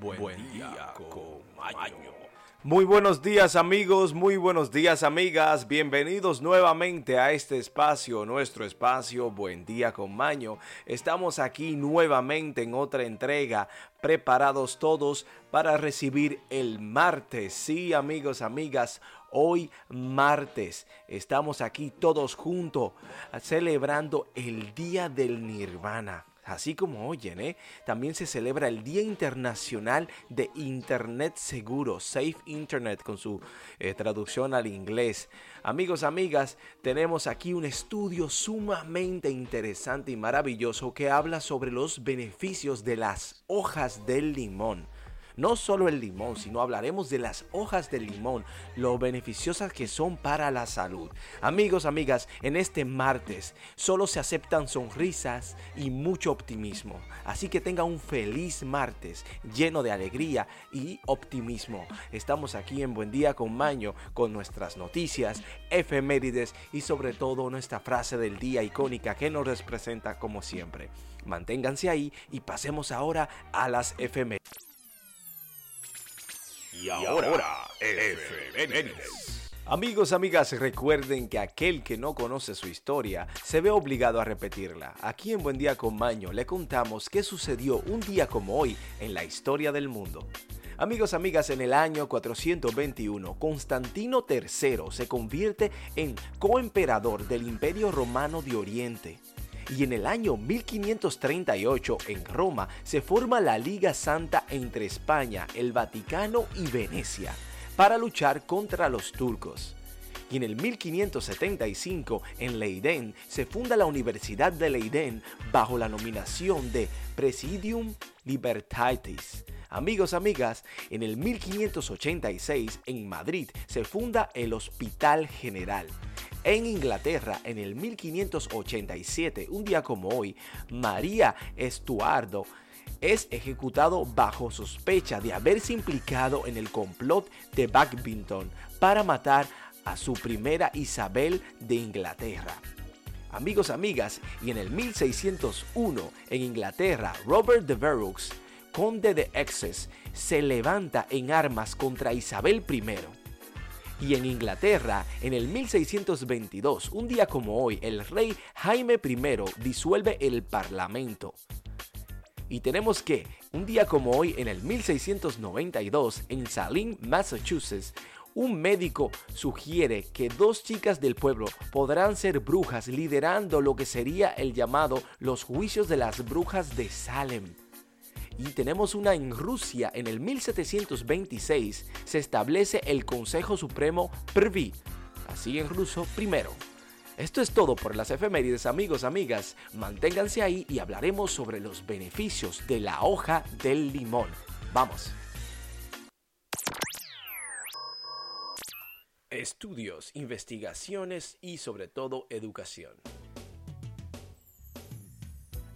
Buen, día, Muy buenos días amigos, muy buenos días amigas, bienvenidos nuevamente a este espacio, nuestro espacio Buen día con Maño. Estamos aquí nuevamente en otra entrega, preparados todos para recibir el martes. Sí amigos, amigas, hoy martes. Estamos aquí todos juntos celebrando el Día del Nirvana así como oyen, ¿eh? también se celebra el Día Internacional de Internet Seguro, Safe Internet con su eh, traducción al inglés. Amigos, amigas, tenemos aquí un estudio sumamente interesante y maravilloso que habla sobre los beneficios de las hojas del limón no solo el limón, sino hablaremos de las hojas del limón, lo beneficiosas que son para la salud. Amigos, amigas, en este martes solo se aceptan sonrisas y mucho optimismo. Así que tenga un feliz martes lleno de alegría y optimismo. Estamos aquí en Buen Día con Maño con nuestras noticias, efemérides y sobre todo nuestra frase del día icónica que nos representa como siempre. Manténganse ahí y pasemos ahora a las efemérides. Y ahora, Amigos, amigas, recuerden que aquel que no conoce su historia se ve obligado a repetirla. Aquí en Buen Día con Maño le contamos qué sucedió un día como hoy en la historia del mundo. Amigos, amigas, en el año 421, Constantino III se convierte en coemperador del Imperio Romano de Oriente y en el año 1538 en Roma se forma la Liga Santa entre España, el Vaticano y Venecia para luchar contra los turcos. Y en el 1575 en Leiden se funda la Universidad de Leiden bajo la nominación de Presidium Libertatis. Amigos, amigas, en el 1586 en Madrid se funda el Hospital General en Inglaterra, en el 1587, un día como hoy, María Estuardo es ejecutado bajo sospecha de haberse implicado en el complot de Badminton para matar a su primera Isabel de Inglaterra. Amigos, amigas, y en el 1601 en Inglaterra, Robert de Verux, conde de Essex, se levanta en armas contra Isabel I y en Inglaterra, en el 1622, un día como hoy, el rey Jaime I disuelve el parlamento. Y tenemos que, un día como hoy, en el 1692, en Salem, Massachusetts, un médico sugiere que dos chicas del pueblo podrán ser brujas liderando lo que sería el llamado los juicios de las brujas de Salem y tenemos una en Rusia en el 1726 se establece el Consejo Supremo Prvi, así en ruso primero. Esto es todo por las efemérides amigos, amigas. Manténganse ahí y hablaremos sobre los beneficios de la hoja del limón. Vamos. Estudios, investigaciones y sobre todo educación.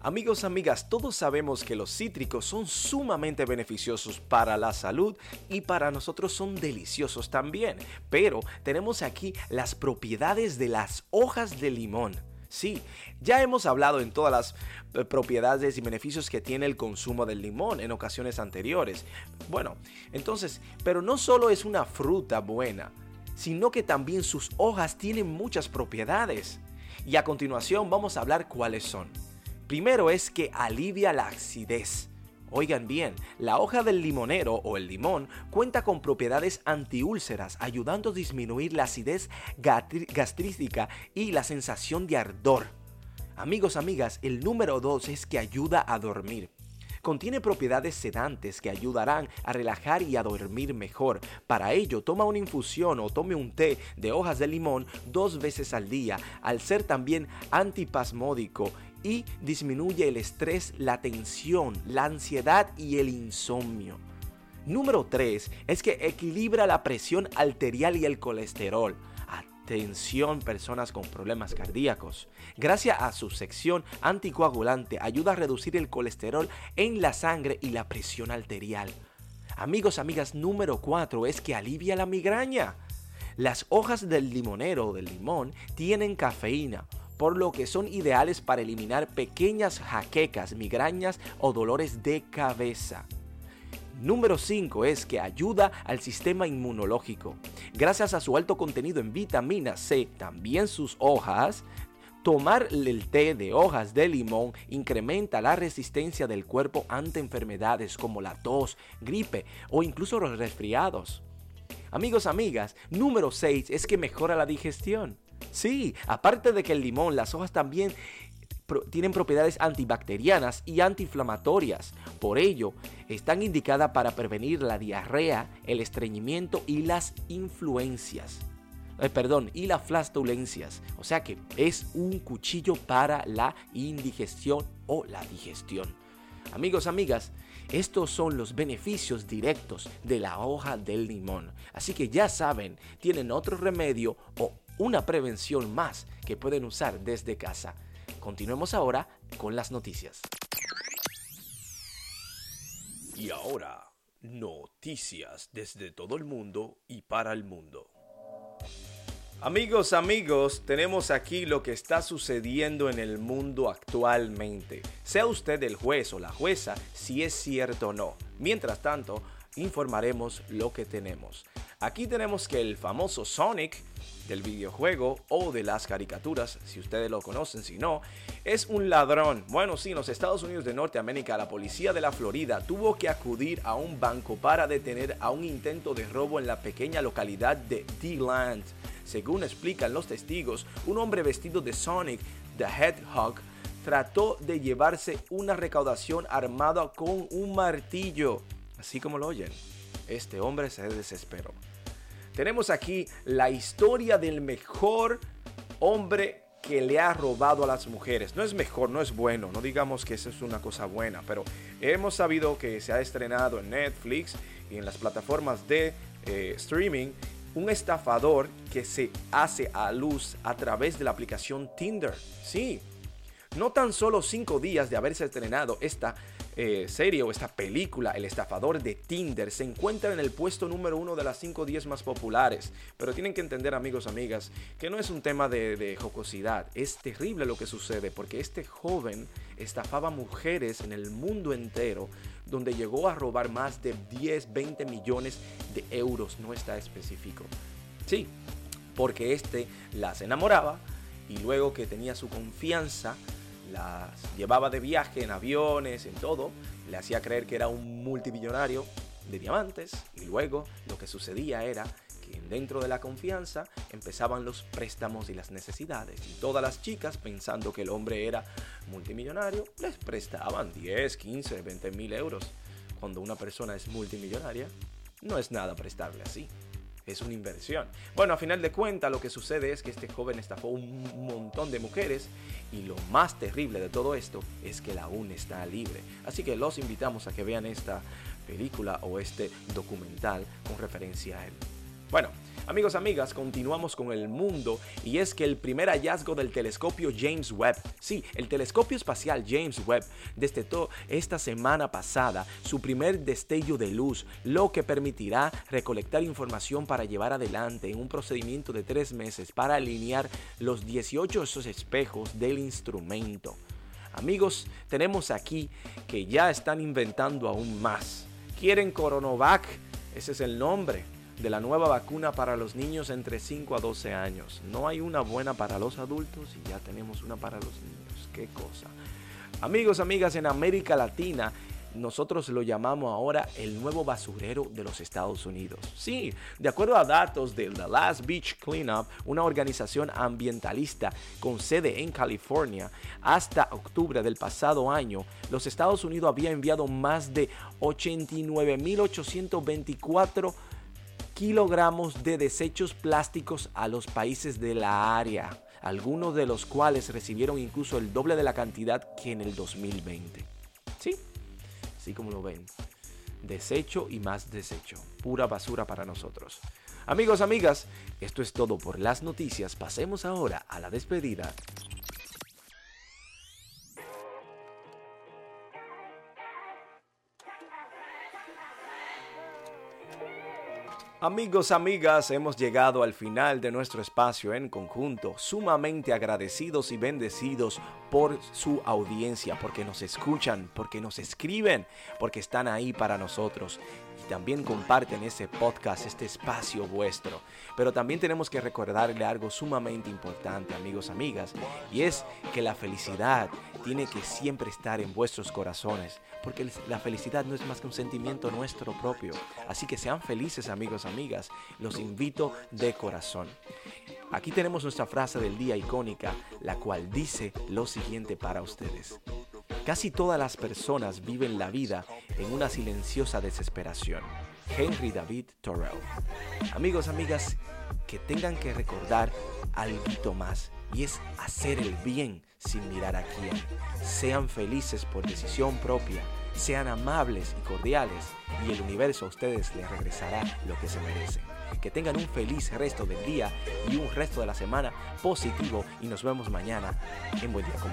Amigos, amigas, todos sabemos que los cítricos son sumamente beneficiosos para la salud y para nosotros son deliciosos también. Pero tenemos aquí las propiedades de las hojas de limón. Sí, ya hemos hablado en todas las eh, propiedades y beneficios que tiene el consumo del limón en ocasiones anteriores. Bueno, entonces, pero no solo es una fruta buena, sino que también sus hojas tienen muchas propiedades. Y a continuación vamos a hablar cuáles son. Primero es que alivia la acidez. Oigan bien, la hoja del limonero o el limón cuenta con propiedades antiúlceras, ayudando a disminuir la acidez gastrística y la sensación de ardor. Amigos, amigas, el número 2 es que ayuda a dormir. Contiene propiedades sedantes que ayudarán a relajar y a dormir mejor. Para ello, toma una infusión o tome un té de hojas de limón dos veces al día, al ser también antipasmódico y disminuye el estrés, la tensión, la ansiedad y el insomnio. Número 3 es que equilibra la presión arterial y el colesterol. Atención personas con problemas cardíacos. Gracias a su sección anticoagulante ayuda a reducir el colesterol en la sangre y la presión arterial. Amigos, amigas, número 4 es que alivia la migraña. Las hojas del limonero o del limón tienen cafeína, por lo que son ideales para eliminar pequeñas jaquecas, migrañas o dolores de cabeza. Número 5 es que ayuda al sistema inmunológico. Gracias a su alto contenido en vitamina C, también sus hojas, tomar el té de hojas de limón incrementa la resistencia del cuerpo ante enfermedades como la tos, gripe o incluso los resfriados. Amigos, amigas, número 6 es que mejora la digestión. Sí, aparte de que el limón, las hojas también tienen propiedades antibacterianas y antiinflamatorias. Por ello, están indicadas para prevenir la diarrea, el estreñimiento y las influencias. Eh, perdón, y las flatulencias. O sea que es un cuchillo para la indigestión o la digestión. Amigos, amigas, estos son los beneficios directos de la hoja del limón. Así que ya saben, tienen otro remedio o una prevención más que pueden usar desde casa. Continuemos ahora con las noticias. Y ahora, noticias desde todo el mundo y para el mundo. Amigos, amigos, tenemos aquí lo que está sucediendo en el mundo actualmente. Sea usted el juez o la jueza, si es cierto o no. Mientras tanto, informaremos lo que tenemos. Aquí tenemos que el famoso Sonic del videojuego o de las caricaturas, si ustedes lo conocen, si no, es un ladrón. Bueno, sí, en los Estados Unidos de Norteamérica, la policía de la Florida tuvo que acudir a un banco para detener a un intento de robo en la pequeña localidad de D-Land. Según explican los testigos, un hombre vestido de Sonic the Hedgehog trató de llevarse una recaudación armada con un martillo. Así como lo oyen, este hombre se desesperó. Tenemos aquí la historia del mejor hombre que le ha robado a las mujeres. No es mejor, no es bueno, no digamos que eso es una cosa buena, pero hemos sabido que se ha estrenado en Netflix y en las plataformas de eh, streaming un estafador que se hace a luz a través de la aplicación Tinder. Sí, no tan solo cinco días de haberse estrenado esta eh, serie o esta película, El estafador de Tinder, se encuentra en el puesto número uno de las 5 10 más populares. Pero tienen que entender, amigos, amigas, que no es un tema de, de jocosidad. Es terrible lo que sucede porque este joven estafaba mujeres en el mundo entero, donde llegó a robar más de 10, 20 millones de euros. No está específico. Sí, porque este las enamoraba y luego que tenía su confianza, las llevaba de viaje en aviones, en todo, le hacía creer que era un multimillonario de diamantes y luego lo que sucedía era que dentro de la confianza empezaban los préstamos y las necesidades y todas las chicas pensando que el hombre era multimillonario les prestaban 10, 15, 20 mil euros. Cuando una persona es multimillonaria no es nada prestarle así es una inversión. Bueno, a final de cuentas lo que sucede es que este joven estafó un montón de mujeres y lo más terrible de todo esto es que la aún está libre. Así que los invitamos a que vean esta película o este documental con referencia a él. Bueno, Amigos, amigas, continuamos con el mundo y es que el primer hallazgo del telescopio James Webb, sí, el telescopio espacial James Webb, destetó esta semana pasada su primer destello de luz, lo que permitirá recolectar información para llevar adelante en un procedimiento de tres meses para alinear los 18 esos espejos del instrumento. Amigos, tenemos aquí que ya están inventando aún más. ¿Quieren Coronovac? Ese es el nombre de la nueva vacuna para los niños entre 5 a 12 años. No hay una buena para los adultos y ya tenemos una para los niños. Qué cosa. Amigos, amigas, en América Latina nosotros lo llamamos ahora el nuevo basurero de los Estados Unidos. Sí, de acuerdo a datos de The Last Beach Cleanup, una organización ambientalista con sede en California, hasta octubre del pasado año, los Estados Unidos había enviado más de 89.824 kilogramos de desechos plásticos a los países de la área, algunos de los cuales recibieron incluso el doble de la cantidad que en el 2020. ¿Sí? Así como lo ven. Desecho y más desecho. Pura basura para nosotros. Amigos, amigas, esto es todo por las noticias. Pasemos ahora a la despedida Amigos, amigas, hemos llegado al final de nuestro espacio en conjunto, sumamente agradecidos y bendecidos por su audiencia, porque nos escuchan, porque nos escriben, porque están ahí para nosotros y también comparten ese podcast, este espacio vuestro. Pero también tenemos que recordarle algo sumamente importante, amigos, amigas, y es que la felicidad tiene que siempre estar en vuestros corazones, porque la felicidad no es más que un sentimiento nuestro propio. Así que sean felices, amigos, amigas, los invito de corazón. Aquí tenemos nuestra frase del día icónica, la cual dice lo siguiente para ustedes. Casi todas las personas viven la vida en una silenciosa desesperación. Henry David Thoreau. Amigos, amigas, que tengan que recordar algo más y es hacer el bien sin mirar a quién. Sean felices por decisión propia, sean amables y cordiales y el universo a ustedes les regresará lo que se merecen. Que tengan un feliz resto del día y un resto de la semana positivo. Y nos vemos mañana en Buen Día con